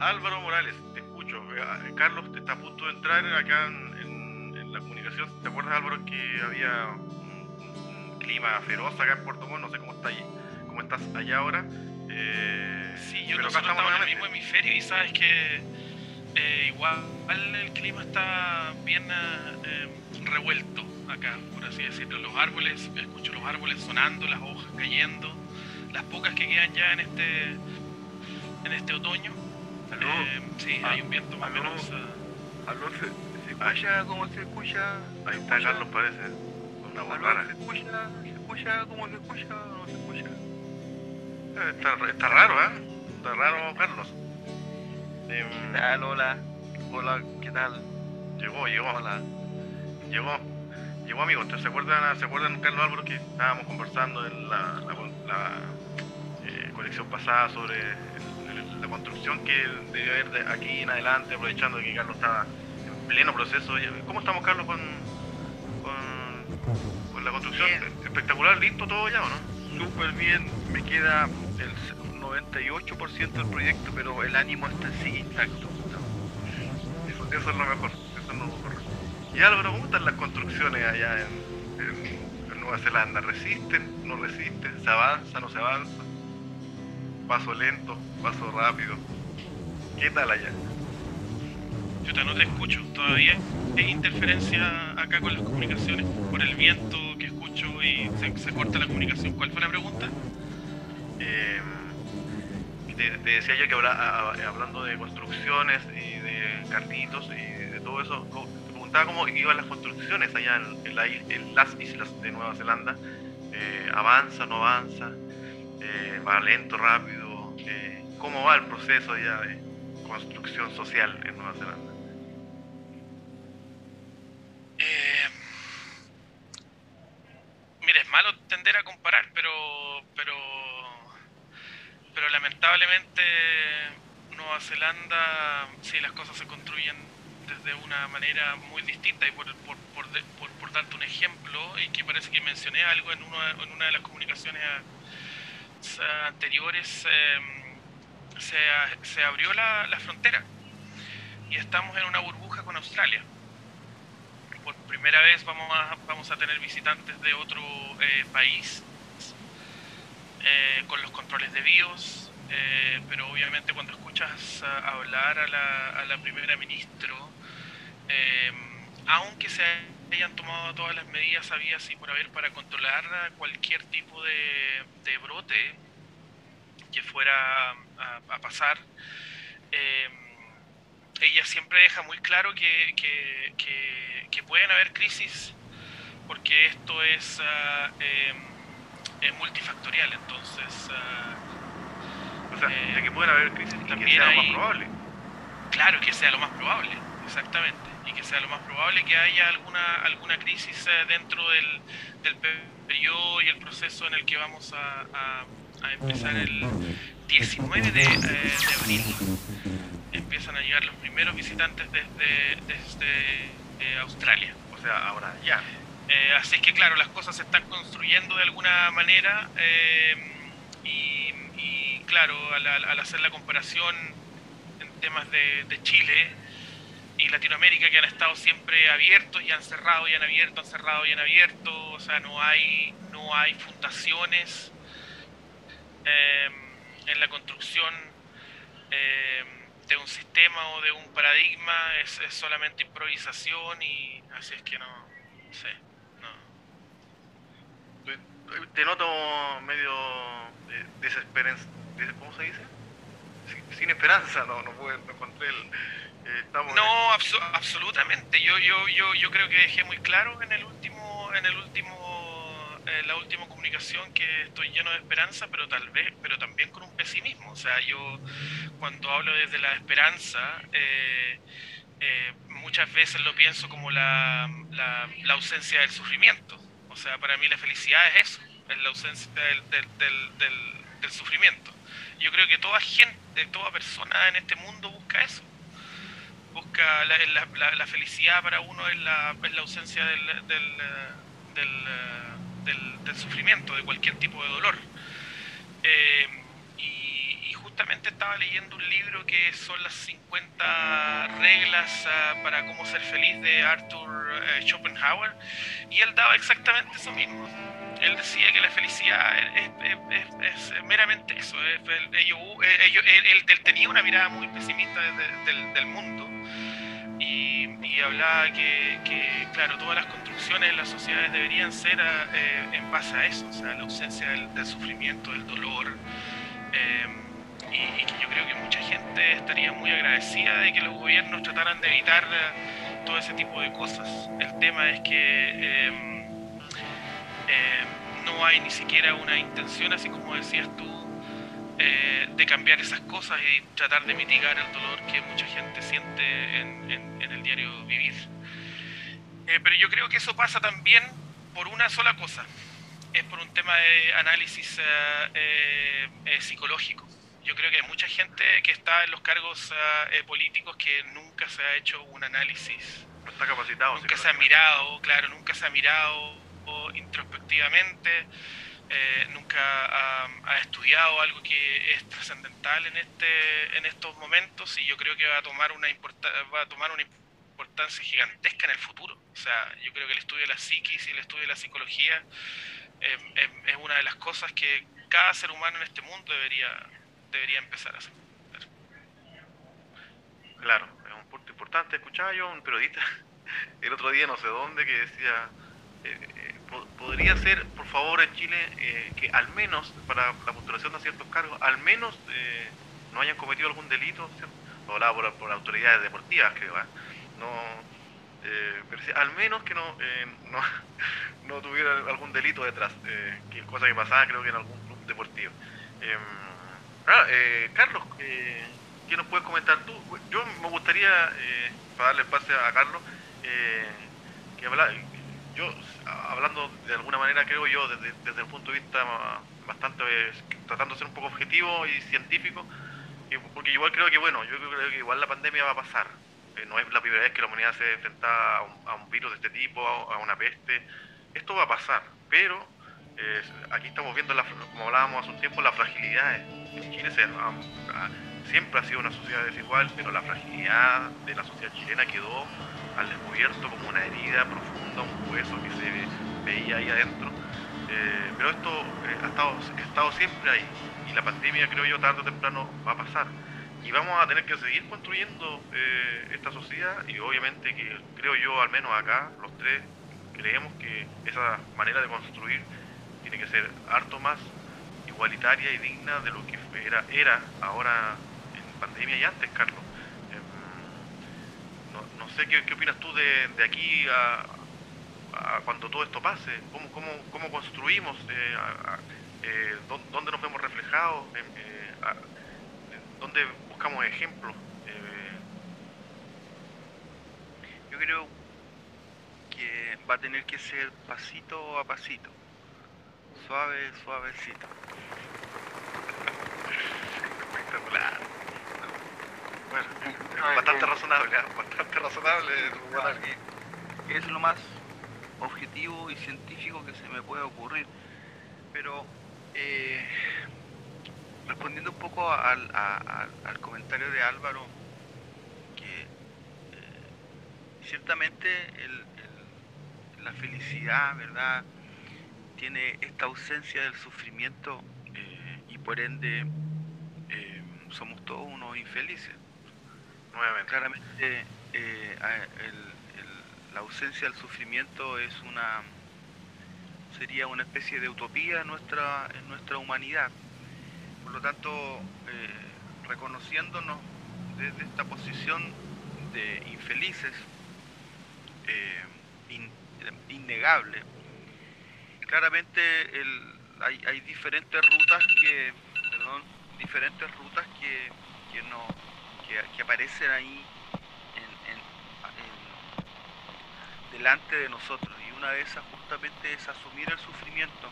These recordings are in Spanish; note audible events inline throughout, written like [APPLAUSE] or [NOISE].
Álvaro Morales, te escucho. Eh, Carlos te está a punto de entrar acá en, la comunicación. ¿Te acuerdas, Álvaro, que había un, clima feroz acá en Puerto Montt? No sé cómo, está ahí, cómo estás allá ahora. Eh, sí, yo nosotros estamos en el mismo hemisferio y sabes que eh, igual el clima está bien eh, revuelto acá, por así decirlo. Los árboles, escucho los árboles sonando, las hojas cayendo, las pocas que quedan ya en este en este otoño. Eh, sí, hay un viento más o menos. ¿Aló? ¿Se, escucha como se escucha? Ahí está Carlos, parece. Una voz rara. ¿Se escucha? ¿Se escucha como se escucha o no se escucha? Está, está raro, ¿eh? Está raro, Carlos. Em, hola. Hola, ¿qué tal? Llegó, llegó. Hola. Llegó. Llegó, amigo. ¿Se acuerdan, ¿Se acuerdan, Carlos Álvaro, que estábamos conversando en la, la, eh, colección pasada sobre la construcción que debe haber de aquí en adelante, aprovechando que Carlos estaba en pleno proceso? ¿Cómo estamos, Carlos, con, con, la construcción? Espectacular, listo todo ya, ¿o no? Súper bien. Me queda el 98% del proyecto, pero el ánimo está así intacto. Eso, es lo mejor, eso es lo mejor. Y Álvaro, ¿cómo están las construcciones allá en, Nueva Zelanda? ¿Resisten? ¿No resisten? ¿Se avanza? ¿No se avanza? ¿Paso lento? ¿Paso rápido? ¿Qué tal allá? Chuta, no te escucho. Todavía hay interferencia acá con las comunicaciones por el viento que escucho y se, se corta la comunicación. ¿Cuál fue la pregunta? Eh, te, decía yo que hablando de construcciones y de cartitos y de todo eso, te preguntaba cómo iban las construcciones allá en, las islas de Nueva Zelanda. Eh, ¿Avanza, no avanza? Eh, ¿Va lento, rápido? Eh, ¿Cómo va el proceso allá de construcción social en Nueva Zelanda? mire, es malo tender a comparar, pero, pero pero lamentablemente Nueva Zelanda, sí, las cosas se construyen desde una manera muy distinta y por, por, por, por, darte un ejemplo, y que parece que mencioné algo en, uno, en una de las comunicaciones anteriores, em, se, se, abrió la, la, frontera y estamos en una burbuja con Australia. Por primera vez vamos a, vamos a tener visitantes de otro eh, país eh, con los controles de BIOS, eh, pero obviamente cuando escuchas hablar a la, a la primera ministro, eh, aunque se hayan tomado todas las medidas habidas y por haber para controlar cualquier tipo de, de brote que fuera a, pasar, ella siempre deja muy claro que, que, que, pueden haber crisis porque esto es es multifactorial, entonces... Uh, o sea, eh, que pueden haber crisis y que sea lo más probable. Claro, que sea lo más probable, exactamente. Y que sea lo más probable que haya alguna, alguna crisis eh, dentro del, del periodo y el proceso en el que vamos a, a, empezar el 19 de, eh, de, abril. Empiezan a llegar los primeros visitantes desde, desde Australia. O sea, ahora ya. Eh, así es que claro, las cosas se están construyendo de alguna manera eh, y, claro, al, hacer la comparación en temas de, Chile y Latinoamérica que han estado siempre abiertos y han cerrado y han abierto, han cerrado y han abierto, o sea, no hay, no hay fundaciones eh, en la construcción de un sistema o de un paradigma, es, solamente improvisación y así es que no sé te noto medio desesperanza, ¿cómo se dice? Sin, esperanza, no, no, puedo, no encontré el... Eh, no, absolutamente. Yo, yo, yo, yo creo que dejé muy claro en el último, en el último, la última comunicación que estoy lleno de esperanza, pero tal vez, pero también con un pesimismo. O sea, yo cuando hablo desde la esperanza, eh, eh, muchas veces lo pienso como la, la, la ausencia del sufrimiento. O sea, para mí la felicidad es eso, es la ausencia del, del, del, sufrimiento. Yo creo que toda gente, toda persona en este mundo busca eso. Busca la, felicidad para uno es la, la ausencia del, sufrimiento, de cualquier tipo de dolor. Eh, y, justamente estaba leyendo un libro que son las 50 reglas ah, para cómo ser feliz de Arthur eh, Schopenhauer y él daba exactamente eso mismo. Él decía que la felicidad es, meramente eso. él, tenía una mirada muy pesimista del, mundo y, hablaba que, claro, todas las construcciones de las sociedades deberían ser eh, en base a eso, o sea, la ausencia del sufrimiento, del dolor. Em, y, que yo creo que mucha gente estaría muy agradecida de que los gobiernos trataran de evitar eh, todo ese tipo de cosas. El tema es que em, em, no hay ni siquiera una intención, así como decías tú, eh, de cambiar esas cosas y tratar de mitigar el dolor que mucha gente siente en, el diario vivir. Eh, pero yo creo que eso pasa también por una sola cosa, es por un tema de análisis eh, psicológico yo creo que hay mucha gente que está en los cargos eh, políticos que nunca se ha hecho un análisis. No está capacitado. Nunca se ha mirado, claro, nunca se ha mirado introspectivamente, eh, nunca ha, estudiado algo que es trascendental en este en estos momentos y yo creo que va a tomar una va a tomar una importancia gigantesca en el futuro. O sea, yo creo que el estudio de la psiquis y el estudio de la psicología eh, es una de las cosas que cada ser humano en este mundo debería debería empezar a hacer. Claro, es un punto importante. Escuchaba yo a un periodista [LAUGHS] el otro día, no sé dónde, que decía, eh, eh, podría ser, por favor, en Chile, eh, que al menos para la postulación de ciertos cargos, al menos no hayan cometido algún delito, ¿cierto? hablaba por, por, autoridades deportivas, creo, no, pero al menos que no, no, [LAUGHS] no, tuviera algún delito detrás, que cosa que pasaba creo que en algún club deportivo. Em, Ah, eh, Carlos, eh, ¿qué nos puedes comentar tú? Yo me gustaría, eh, para darle espacio a Carlos, eh, que habla, yo, hablando de alguna manera, creo yo, desde, el punto de vista bastante, tratando de ser un poco objetivo y científico, porque igual creo que, bueno, yo creo que igual la pandemia va a pasar. no es la primera vez que la humanidad se enfrenta a un, a un virus de este tipo, a, una peste. Esto va a pasar, pero aquí estamos viendo, la, como hablábamos hace un tiempo, las fragilidades Chile siempre ha sido una sociedad desigual, pero la fragilidad de la sociedad chilena quedó al descubierto como una herida profunda, un hueso que se veía ahí adentro. Eh, pero esto eh, ha, estado, ha estado siempre ahí y la pandemia creo yo tarde o temprano va a pasar y vamos a tener que seguir construyendo eh, esta sociedad y obviamente que creo yo al menos acá los tres creemos que esa manera de construir tiene que ser harto más igualitaria y digna de lo que era, era ahora en pandemia y antes, Carlos. No, no, sé qué, qué, opinas tú de, de aquí a, a, cuando todo esto pase, cómo, cómo, cómo construimos, eh, eh, dónde nos vemos reflejados, eh, dónde buscamos ejemplos. Yo creo que va a tener que ser pasito a pasito suave, suavecito. [LAUGHS] Espectacular. Bueno, bastante razonable, ¿eh? bastante razonable. Es lo más objetivo y científico que se me puede ocurrir. Pero eh, respondiendo un poco al, al, comentario de Álvaro, que eh, ciertamente el, la felicidad, ¿verdad? tiene esta ausencia del sufrimiento eh, y por ende eh, somos todos unos infelices. Claramente eh, la ausencia del sufrimiento es una sería una especie de utopía en nuestra, nuestra humanidad. Por lo tanto, reconociéndonos desde esta posición de infelices, innegable, claramente hay, diferentes rutas que, perdón, diferentes rutas que, que no, que, aparecen ahí delante de nosotros. Y una de esas justamente es asumir el sufrimiento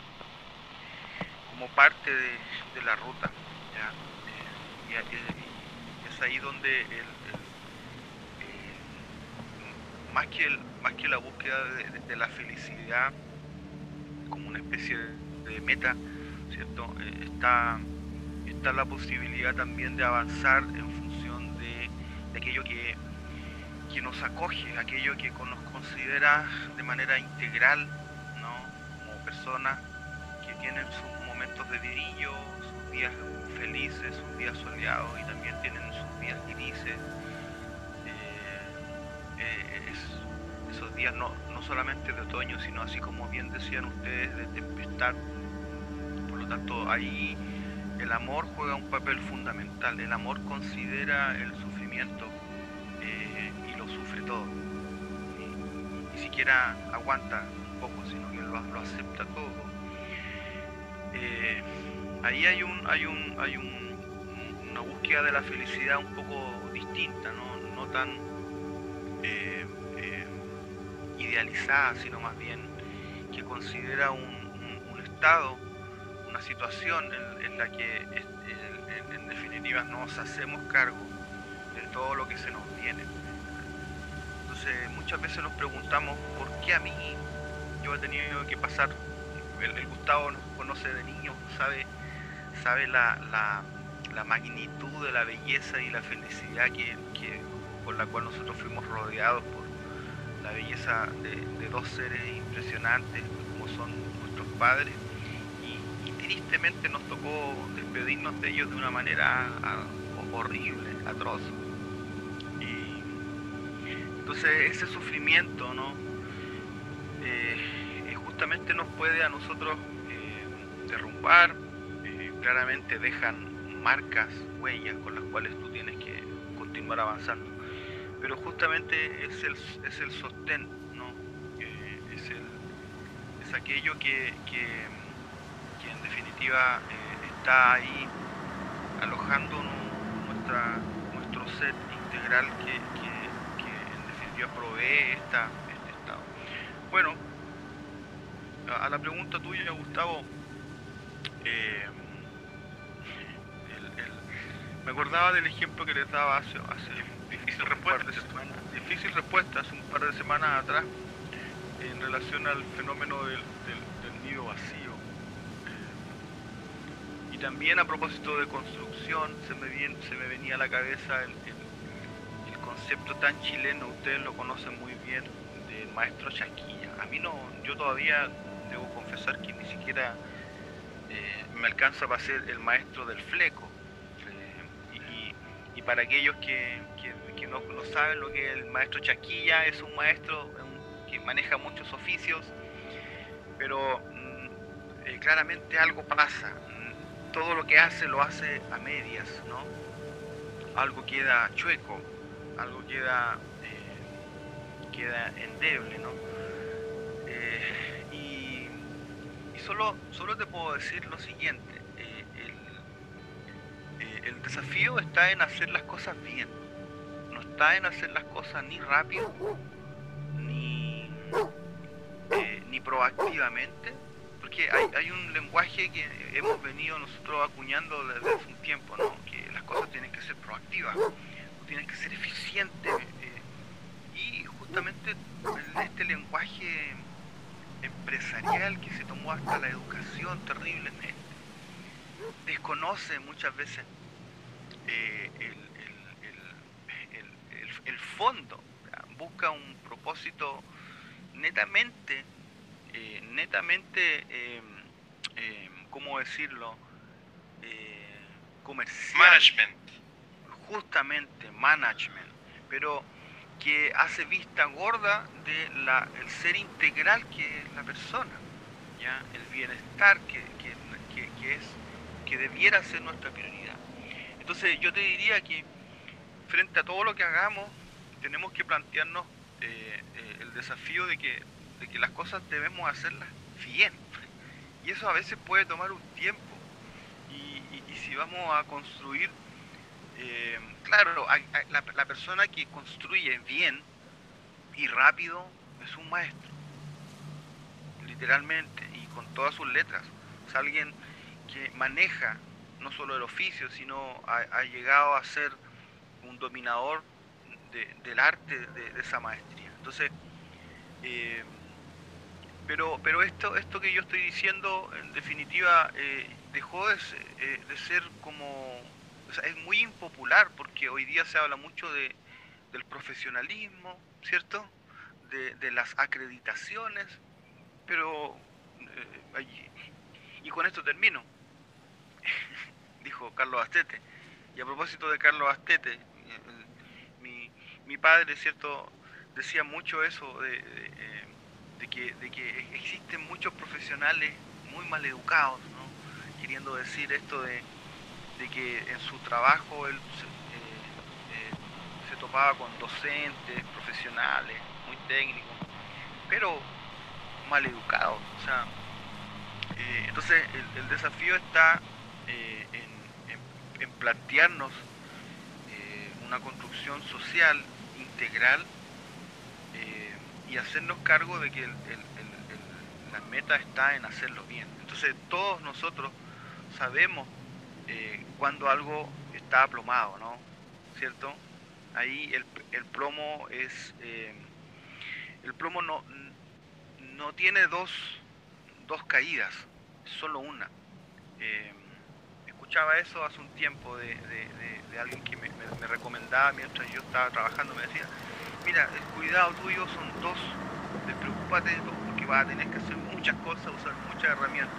como parte de, la ruta. Eh, y, es ahí donde el, más, que más que la búsqueda de la felicidad, como una especie de meta, ¿cierto? Eh, está, está la posibilidad también de avanzar en de, aquello que, que, nos acoge, aquello que nos considera de manera integral, ¿no? Como personas que tienen sus momentos de brillo, sus días felices, sus días soleados y también tienen sus días grises. Eh, eh, esos días no, no solamente de otoño, sino así como bien decían ustedes, de tempestad. Por lo tanto, ahí el amor juega un papel fundamental. El amor considera el sufrimiento eh, y lo sufre todo. ni siquiera aguanta un poco, sino que lo, acepta todo. Eh, ahí hay un, hay un, hay un, una búsqueda de la felicidad un poco distinta, no, no tan eh, idealizada, sino más bien que considera un, estado, una situación en, la que en, definitiva nos hacemos cargo todo lo que se nos viene. Entonces muchas veces nos preguntamos por qué a mí yo he tenido que pasar, el, Gustavo nos conoce de niño, sabe, sabe la, la, magnitud de la belleza y la felicidad que, que, la cual nosotros fuimos rodeados por la belleza de, dos seres impresionantes como son nuestros padres y, tristemente nos tocó despedirnos de ellos de una manera ah, horrible, atroz. Entonces ese sufrimiento, ¿no? Eh, eh, justamente nos puede a nosotros eh, derrumbar, claramente dejan marcas, huellas con las cuales tú tienes que continuar avanzando pero justamente es el, es el sostén, ¿no? es, el, es aquello que, que, en definitiva está ahí alojando nuestra, nuestro ser integral que, definitiva provee esta, este estado. Bueno, a, la pregunta tuya, Gustavo, eh, me acordaba del ejemplo que les daba hace, hace difícil respuesta, difícil respuesta hace un par de semanas atrás en relación al fenómeno del, nido vacío. Eh, y también a propósito de construcción, se me, se me venía a la cabeza el, concepto tan chileno, ustedes lo conocen muy bien, del maestro Chaquilla. A mí no, yo todavía debo confesar que ni siquiera eh, me alcanza para ser el maestro del fleco. Eh, y, para aquellos que, no, saben lo que es el maestro Chaquilla, es un maestro que maneja muchos oficios, pero mm, eh, claramente algo pasa. Mm, todo lo que hace lo hace a medias, ¿no? Algo queda chueco, algo queda, eh, queda endeble, ¿no? Eh, y, solo, solo te puedo decir lo siguiente, el desafío está en hacer las cosas bien está en hacer las cosas ni rápido, ni, eh, ni proactivamente, porque hay, hay, un lenguaje que hemos venido nosotros acuñando desde hace un tiempo, ¿no? que las cosas tienen que ser proactivas, tienen que ser eh, y justamente este lenguaje empresarial que se tomó hasta la educación terriblemente, desconoce muchas veces eh, el, el fondo, busca un propósito netamente, eh, netamente, eh, eh, ¿cómo decirlo? Comercial. Management. Justamente, management. Pero que hace vista gorda del el ser integral que es la persona, ¿ya? el bienestar que, que, que, es, que debiera ser nuestra prioridad. Entonces yo te diría que frente a todo lo que hagamos, tenemos que plantearnos eh, eh, el desafío de que, de que las cosas debemos hacerlas bien. Y eso a veces puede tomar un tiempo. Y, si vamos a construir, eh, claro, la, persona que construye bien y rápido es un maestro, literalmente, y con todas sus letras. Es alguien que maneja no solo el oficio, sino ha llegado a ser un dominador del arte de, esa maestría. Entonces, eh, pero, pero esto, esto que yo estoy diciendo, en definitiva, eh, dejó de ser, como, es muy impopular porque hoy día se habla mucho de, del profesionalismo, ¿cierto? De, las acreditaciones, pero, y con esto termino, [LAUGHS] dijo Carlos Astete, y a propósito de Carlos Astete, mi, mi padre, ¿cierto? Decía mucho eso de, de, que, de que existen muchos profesionales muy mal educados, ¿no? queriendo decir esto de, de que en su trabajo él se, eh, eh, se topaba con docentes, profesionales, muy técnicos, pero mal educados. O sea, eh, entonces el, desafío está en, en, plantearnos una construcción social integral y hacernos cargo de que el, la meta está en hacerlo bien. Entonces todos nosotros sabemos eh, cuando algo está aplomado, ¿no? ¿Cierto? Ahí el, plomo es... Eh, el plomo no, no tiene dos, dos caídas, solo una. Eh, escuchaba eso hace un tiempo de, de, alguien que me, me, recomendaba mientras yo estaba trabajando, me decía, mira, el cuidado tuyo son dos, despreocúpate porque vas a tener que hacer muchas cosas, usar muchas herramientas.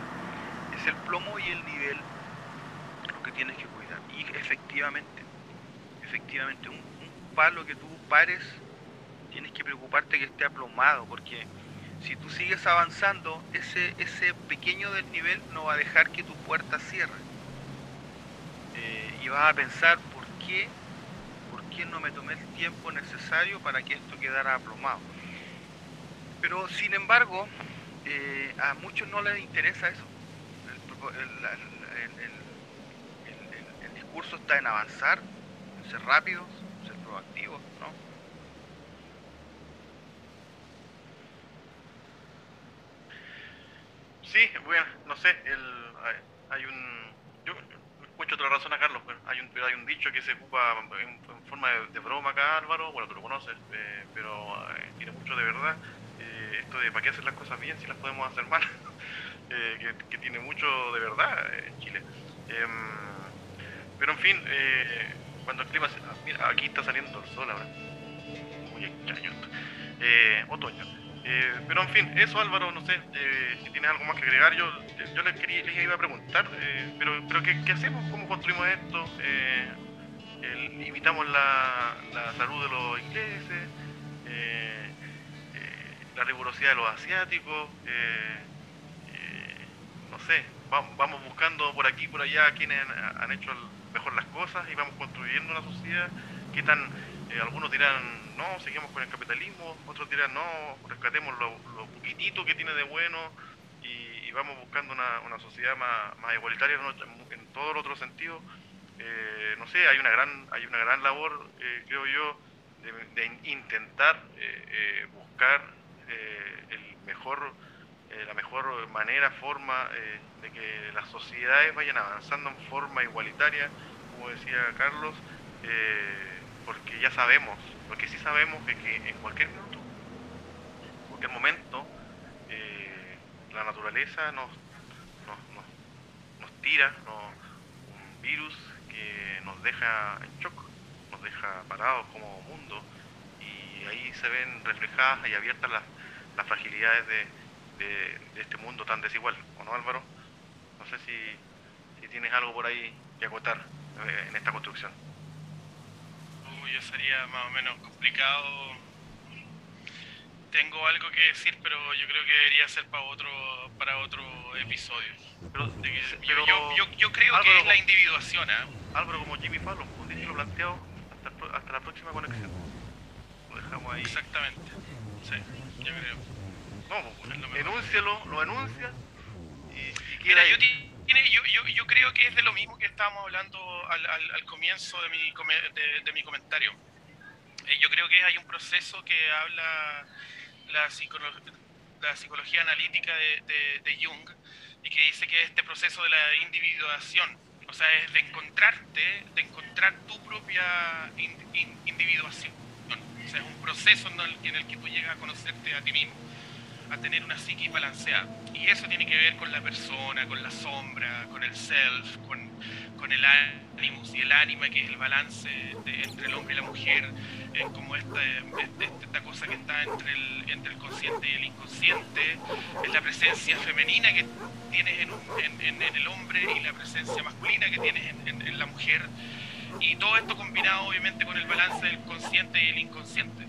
Es el plomo y el nivel tienes que cuidar. Y efectivamente, efectivamente, un, palo que tú pares, tienes que preocuparte que esté aplomado, porque si tú sigues avanzando, ese, ese pequeño desnivel no va a dejar que tu puerta cierre. Eh, y vas a pensar, ¿por qué? ¿Por qué no me tomé el tiempo necesario para que esto quedara aplomado? Pero sin embargo, eh, a muchos no les interesa eso. Discurso está en avanzar, en ser rápidos, ser proactivos, ¿no? Sí, bueno, no sé, hay un... Yo escucho otra razón a Carlos, pero hay un, hay un dicho que se ocupa en, forma de, broma acá, Álvaro, bueno, tú lo conoces, eh, pero eh, tiene mucho de verdad esto de para qué hacer las cosas bien si las podemos hacer mal, [LAUGHS] eh, que, tiene mucho de verdad en Chile. Pero en fin, eh, cuando el clima... Mira, aquí está saliendo el sol ahora. Muy extraño eh, otoño. pero en fin, eso Álvaro, no sé si tienes algo más que agregar. Yo, yo les, quería, les iba a preguntar, pero, pero ¿qué, hacemos? ¿Cómo construimos esto? imitamos la, la, salud de los ingleses, la rigurosidad de los asiáticos, eh, eh, no sé, vamos, buscando por aquí por allá quienes han, hecho mejor las cosas y vamos construyendo una sociedad. Que tan, eh, algunos dirán, no, seguimos con el capitalismo, otros dirán, no, rescatemos lo, poquitito que tiene de bueno y, vamos buscando una, sociedad más, igualitaria en, todo el otro sentido. no sé, hay una gran, hay una gran labor, creo yo, de, de intentar buscar eh, el mejor, eh, la mejor manera, forma eh, de que las sociedades vayan avanzando en forma igualitaria, como decía Carlos, porque ya sabemos, porque sí sabemos que, en cualquier minuto, en cualquier momento, la naturaleza nos, nos, nos, tira un virus que nos deja en shock, nos deja parados como mundo y ahí se ven reflejadas y abiertas las, las fragilidades de, de, este mundo tan desigual, ¿o no Álvaro? No sé si, si tienes algo por ahí que acotar eh, en esta construcción. Uy, ya sería más o menos complicado. Tengo algo que decir, pero yo creo que debería ser para otro para otro episodio. Pero, yo, yo, creo que es la individuación. ¿eh? Álvaro, como Jimmy Fallon, un dicho planteado hasta, hasta la próxima conexión. Lo dejamos ahí. Exactamente. Sí yo creo. No, enúncialo, lo enuncia y, Mira, yo, tiene, yo, yo, yo, creo que es de lo mismo que estábamos hablando al, al, al comienzo de mi, de, de mi comentario. Eh, yo creo que hay un proceso que habla la, la psicología analítica de, de, de, Jung y que dice que este proceso de la individuación, o sea, es de encontrarte, de encontrar tu propia individuación es un proceso en el, que tú llegas a conocerte a ti mismo. A tener una psiquis balanceada. Y eso tiene que ver con la persona, con la sombra, con el self, con, con el animus y el ánima, que es el balance entre el hombre y la mujer, como esta, esta, cosa que está entre el, entre el consciente y el inconsciente, es la presencia femenina que tienes en, en, en el hombre y la presencia masculina que tienes en, la mujer. Y todo esto combinado obviamente con el balance del consciente y el inconsciente.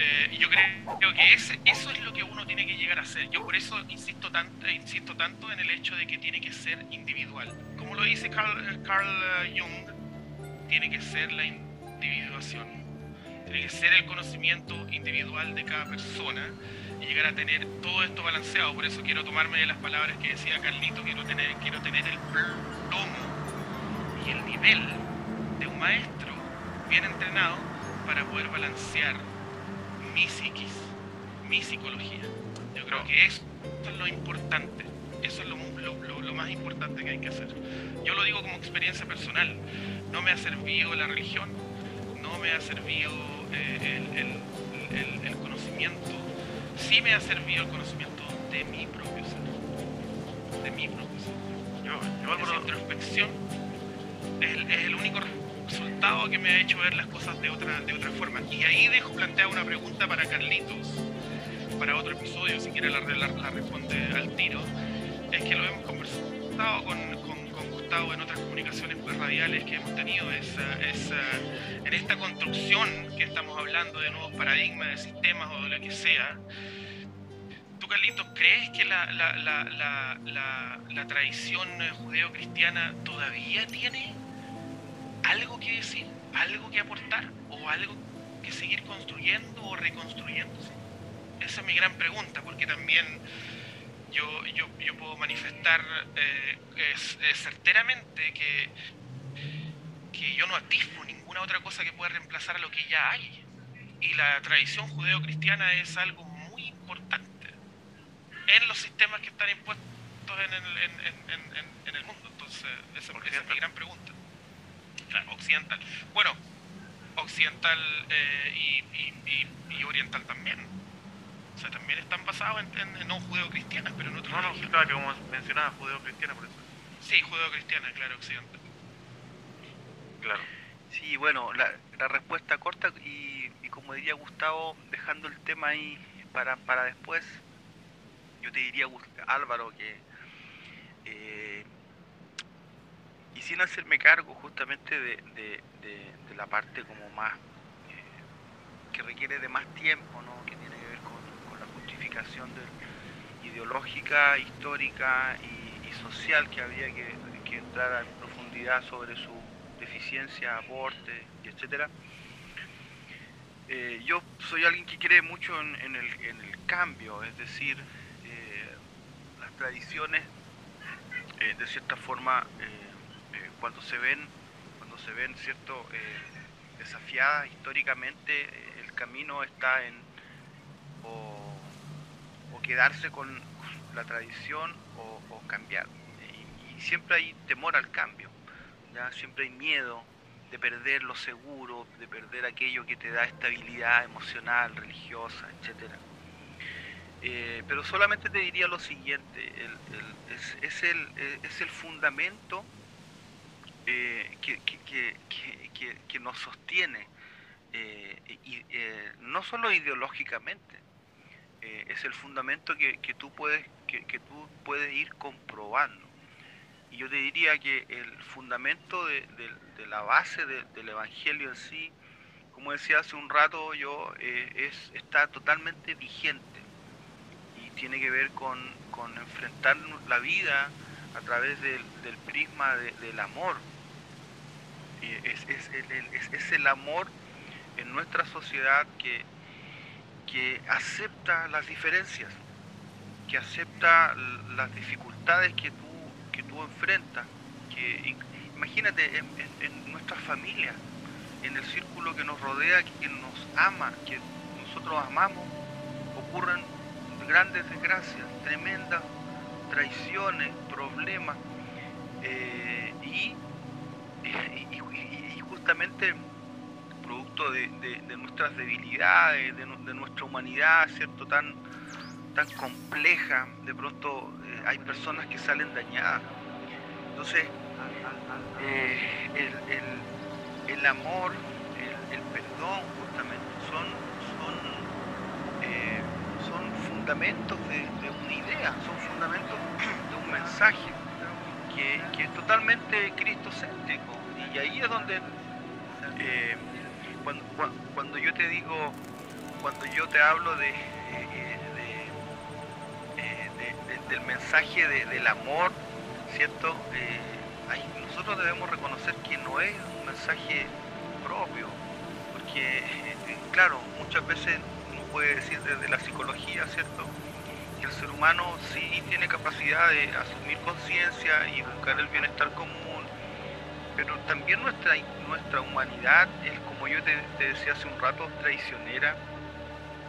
Eh, y yo creo que eso es lo que uno tiene que llegar a hacer. Yo por eso insisto tanto, insisto tanto en el hecho de que tiene que ser individual. Como lo dice Carl, Carl eh, Jung, tiene que ser la individuación. Tiene que ser el conocimiento individual de cada persona y llegar a tener todo esto balanceado. Por eso quiero tomarme de las palabras que decía Carlito, quiero tener, quiero tener el plomo y el nivel de un maestro bien entrenado para poder balancear mi psiquis, mi psicología. Yo creo que eso es lo importante, eso es lo, más importante que hay que hacer. Yo lo digo como experiencia personal, no me ha servido la religión, no me ha servido eh, el, conocimiento, sí me ha servido el conocimiento de mi propio ser, de mi propio ser. Yo, yo Esa introspección es, es el único resultado que me ha hecho ver las cosas de otra, de otra forma. Y ahí dejo plantear una pregunta para Carlitos, para otro episodio, si quiere la, la, responde al tiro. Es que lo hemos conversado con, con, con Gustavo en otras comunicaciones radiales que hemos tenido, es, es, en esta construcción que estamos hablando de nuevos paradigmas, de sistemas o de lo que sea. ¿Tú, Carlitos, crees que la, la, la, la, la tradición judeo-cristiana todavía tiene algo que decir, algo que aportar o algo que seguir construyendo o reconstruyéndose? Esa es mi gran pregunta, porque también yo, yo, yo puedo manifestar eh, certeramente que, que yo no atisbo ninguna otra cosa que pueda reemplazar a lo que ya hay. Y la tradición judeo-cristiana es algo muy importante en los sistemas que están impuestos en el, en, en, en el mundo. Entonces, esa es mi gran pregunta occidental. Bueno, occidental eh, y, y, oriental también. O sea, también están basados en, no judeo-cristianas, pero en otros. No, no, claro, que como mencionaba, judeo-cristiana, por eso. Sí, judeo-cristiana, claro, occidental. Claro. Sí, bueno, la, la respuesta corta y, y, como diría Gustavo, dejando el tema ahí para, para después, yo te diría, Álvaro, que eh, y sin hacerme cargo justamente de, la parte como más eh, que requiere de más tiempo, ¿no? que tiene que ver con, la justificación ideológica, histórica y, social que había que, entrar en profundidad sobre su deficiencia, aporte, etcétera. Eh, yo soy alguien que cree mucho en, el, cambio, es decir, eh, las tradiciones de cierta forma cuando se ven, cuando se ven cierto, eh, desafiadas históricamente, eh, el camino está en o, quedarse con la tradición o, cambiar. Y, siempre hay temor al cambio, ¿ya? siempre hay miedo de perder lo seguro, de perder aquello que te da estabilidad emocional, religiosa, etc. Eh, pero solamente te diría lo siguiente, es, es, el, es el fundamento eh, que, que, nos sostiene, eh, y, eh, no solo ideológicamente, es el fundamento que, tú puedes, que, tú puedes ir comprobando. Y yo te diría que el fundamento de, la base del Evangelio en sí, como decía hace un rato yo, es, está totalmente vigente y tiene que ver con, con enfrentar la vida a través del, prisma del amor, es, es, es, es, el amor en nuestra sociedad que, que acepta las diferencias, que acepta las dificultades que tú, que tú enfrentas. Que, imagínate en, en, nuestra familia, en el círculo que nos rodea, que nos ama, que nosotros amamos, ocurren grandes desgracias, tremendas traiciones, problemas. Eh, y y, justamente producto de, nuestras debilidades, de, nuestra humanidad, ¿cierto? Tan, tan compleja, de pronto eh, hay personas que salen dañadas. Entonces, eh, el, el, amor, el, perdón, justamente, son, son, eh, son fundamentos de, una idea, son fundamentos de un mensaje que, es totalmente cristocéntrico. Y ahí es donde, cuando, cuando yo te digo, cuando yo te hablo de, del mensaje del amor, ¿cierto? Eh, nosotros debemos reconocer que no es un mensaje propio, porque, eh, claro, muchas veces uno puede decir desde la psicología, ¿cierto? Que el ser humano sí tiene capacidad de asumir conciencia y buscar el bienestar común, pero también nuestra, nuestra humanidad es, como yo te, decía hace un rato, traicionera,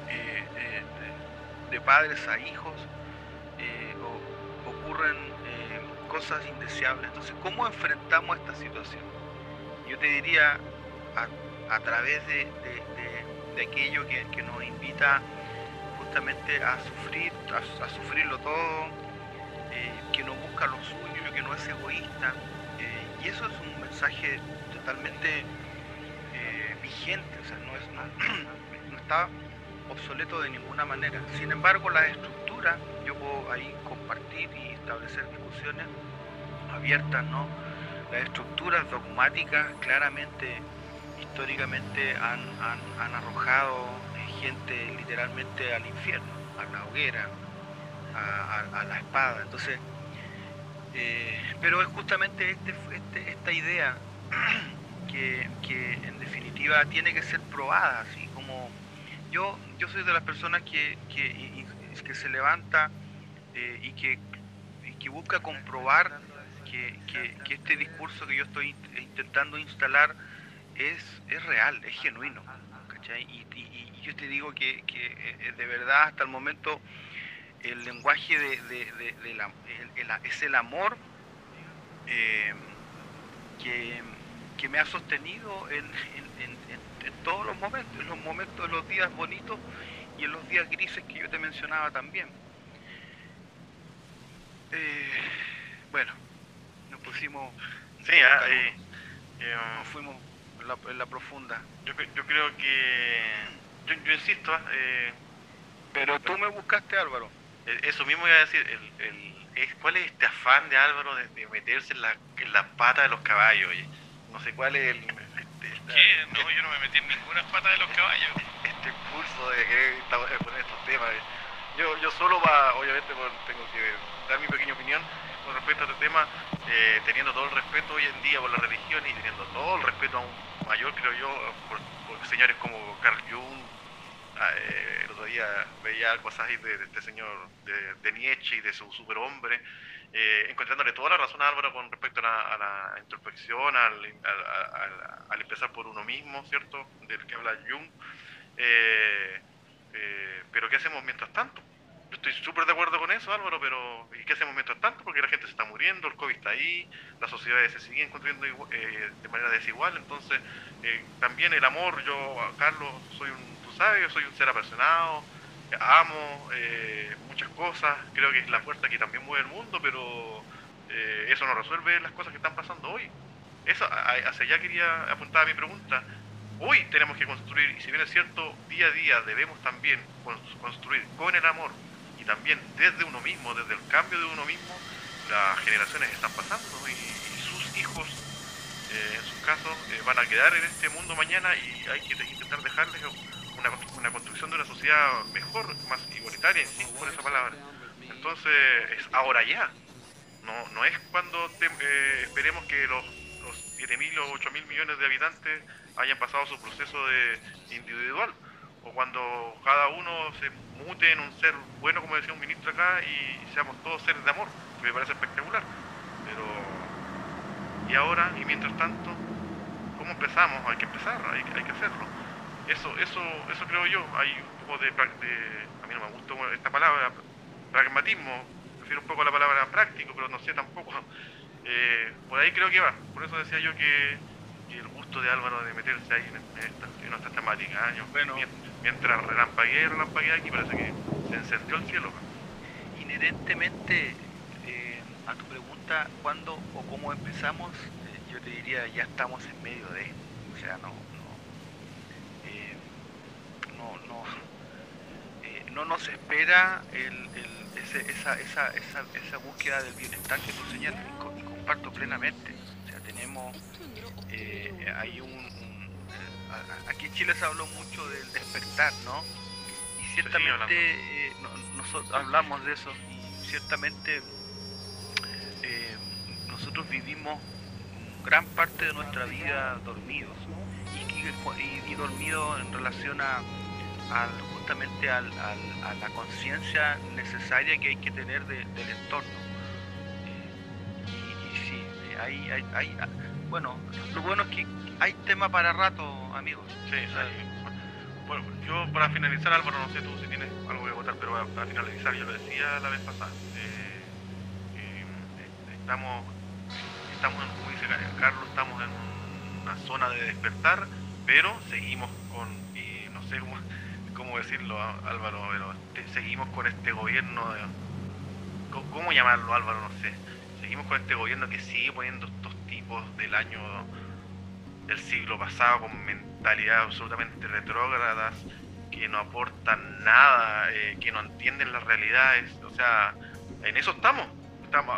eh, de padres a hijos, ocurren eh, cosas indeseables. Entonces, ¿cómo enfrentamos esta situación? Yo te diría a, través de, aquello que, nos invita a sufrir, a, sufrirlo todo, eh, que no busca lo suyo, que no es egoísta. Eh, y eso es un mensaje totalmente vigente, o sea, no, es, [CLEARS THROAT] no está obsoleto de ninguna manera. Sin embargo, la estructura, yo puedo ahí compartir y establecer discusiones abiertas, ¿no? Las estructuras dogmáticas claramente, históricamente han, arrojado gente literalmente al infierno, a la hoguera, a, la espada. Entonces, eh, pero es justamente este, este, esta idea [CLEARS THROAT] que, en definitiva tiene que ser probada, así como yo, yo soy de las personas que, que se levanta eh, y, que, que busca comprobar que, este discurso que yo estoy intentando instalar es, es real, es genuino. Y, yo te digo que, eh, de verdad hasta el momento el lenguaje de, la, es el amor eh, que, me ha sostenido en, en, todos los momentos, en los momentos de los días bonitos y en los días grises que yo te mencionaba también. Eh, bueno, nos pusimos. Sí, ah, eh, eh, nos fuimos en la, profunda. Yo, yo, creo que. Yo, yo insisto. Ah, eh, pero tú me buscaste, Álvaro. Eso mismo iba a decir. El, el, ¿Cuál es este afán de Álvaro de, meterse en la, en la pata de los caballos? No sé cuál es el. Este, ¿Qué? No, yo no me metí en ninguna pata de los caballos. Este impulso de querer poner estos temas. Yo, yo solo va, obviamente, tengo que dar mi pequeña opinión con respecto a este tema, eh, teniendo todo el respeto hoy en día por la religión y teniendo todo el respeto aún mayor, creo yo, por, señores como Carl Jung. Eh, el otro día veía cosas de, este señor de, Nietzsche y de su superhombre, eh, encontrándole toda la razón a Álvaro con respecto a la, introspección, al, empezar por uno mismo, ¿cierto? Del que habla Jung. Eh, pero ¿qué hacemos mientras tanto? Yo estoy súper de acuerdo con eso, Álvaro, pero ¿y qué hacemos mientras tanto? Porque la gente se está muriendo, el COVID está ahí, las sociedades se siguen construyendo eh, de manera desigual, entonces eh, también el amor, yo, Carlos, soy un, tú sabes, yo soy un ser apasionado, amo eh, muchas cosas, creo que es la fuerza que también mueve el mundo, pero eso no resuelve las cosas que están pasando hoy. Eso, hacia allá quería apuntar a mi pregunta. Hoy tenemos que construir, y si bien es cierto, día a día debemos también construir con el amor, también desde uno mismo, desde el cambio de uno mismo, las generaciones están pasando y, sus hijos, eh, en sus casos, eh, van a quedar en este mundo mañana y hay que intentar dejarles una, construcción de una sociedad mejor, más igualitaria, insisto por esa palabra. Entonces, es ahora ya. No, no es cuando eh, esperemos que los, los 7.000 o 8.000 millones de habitantes hayan pasado su proceso de individual o cuando cada uno se mute en un ser bueno, como decía un ministro acá, y seamos todos seres de amor, que me parece espectacular. Pero, y ahora, y mientras tanto, ¿cómo empezamos? Hay que empezar, hay, hay que hacerlo. Eso, eso, eso creo yo, hay un poco de, a mí no me gusta esta palabra, pragmatismo, prefiero un poco la palabra práctico, pero no sé tampoco. [LAUGHS] Eh, por ahí creo que va, por eso decía yo que, el gusto de Álvaro de meterse ahí en, esta, en temática. ¿eh? bueno, mientras relampaguea, relampaguea aquí parece que se encendió el cielo. Inherentemente, eh, a tu pregunta, ¿cuándo o cómo empezamos? Eh, yo te diría, ya estamos en medio de, o sea, no, no, eh, no, no, no nos espera el, ese- esa, esa, esa, esa búsqueda del bienestar que tú señalas y, co- y comparto plenamente. O sea, tenemos, hay un, aquí en Chile se habló mucho del despertar, ¿no? Y ciertamente eh, no- nosotros hablamos de eso y ciertamente eh, nosotros vivimos gran parte de nuestra vida dormidos y, y- y dormidos en relación a, justamente al- al- a la conciencia necesaria que hay que tener de- del entorno. Eh, y, y sí, eh, hay, hay, hay- bueno, lo bueno es que hay tema para rato, amigos. Sí, sí. Bueno, yo para finalizar, Álvaro, no sé tú si tienes algo que contar, pero para, finalizar, yo lo decía la vez pasada. eh, eh, estamos, estamos, en- como dice Carlos, estamos en una zona de despertar, pero seguimos con, y no sé cómo, cómo decirlo, Álvaro, pero seguimos con este gobierno, de- ¿cómo, llamarlo, Álvaro? No sé. Seguimos con este gobierno que sigue poniendo tipos del año del siglo pasado con mentalidades absolutamente retrógradas que no aportan nada, eh, que no entienden las realidades. O sea, en eso estamos. estamos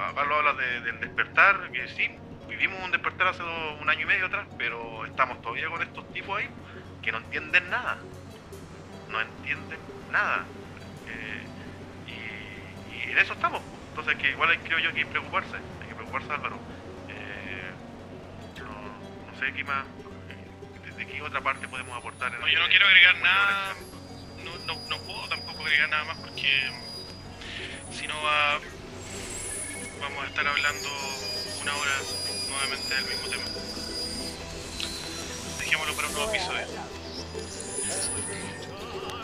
del despertar, que sí, vivimos un despertar hace un año y medio atrás, pero estamos todavía con estos tipos ahí que no entienden nada. No entienden nada. Eh, y, y en eso estamos. Entonces, que igual creo yo que hay que preocuparse. Hay que preocuparse, Álvaro. Sé eh, ¿Desde qué otra parte podemos aportar? en No, yo no quiero agregar nada, no, no, no puedo tampoco agregar nada más porque si no va, vamos a estar hablando una hora nuevamente del mismo tema. Dejémoslo para un nuevo episodio.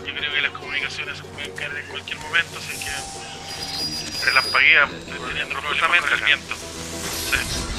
Yo creo que las comunicaciones se pueden caer en cualquier momento, así que Relampaguea teniendo acá. viento. Sí.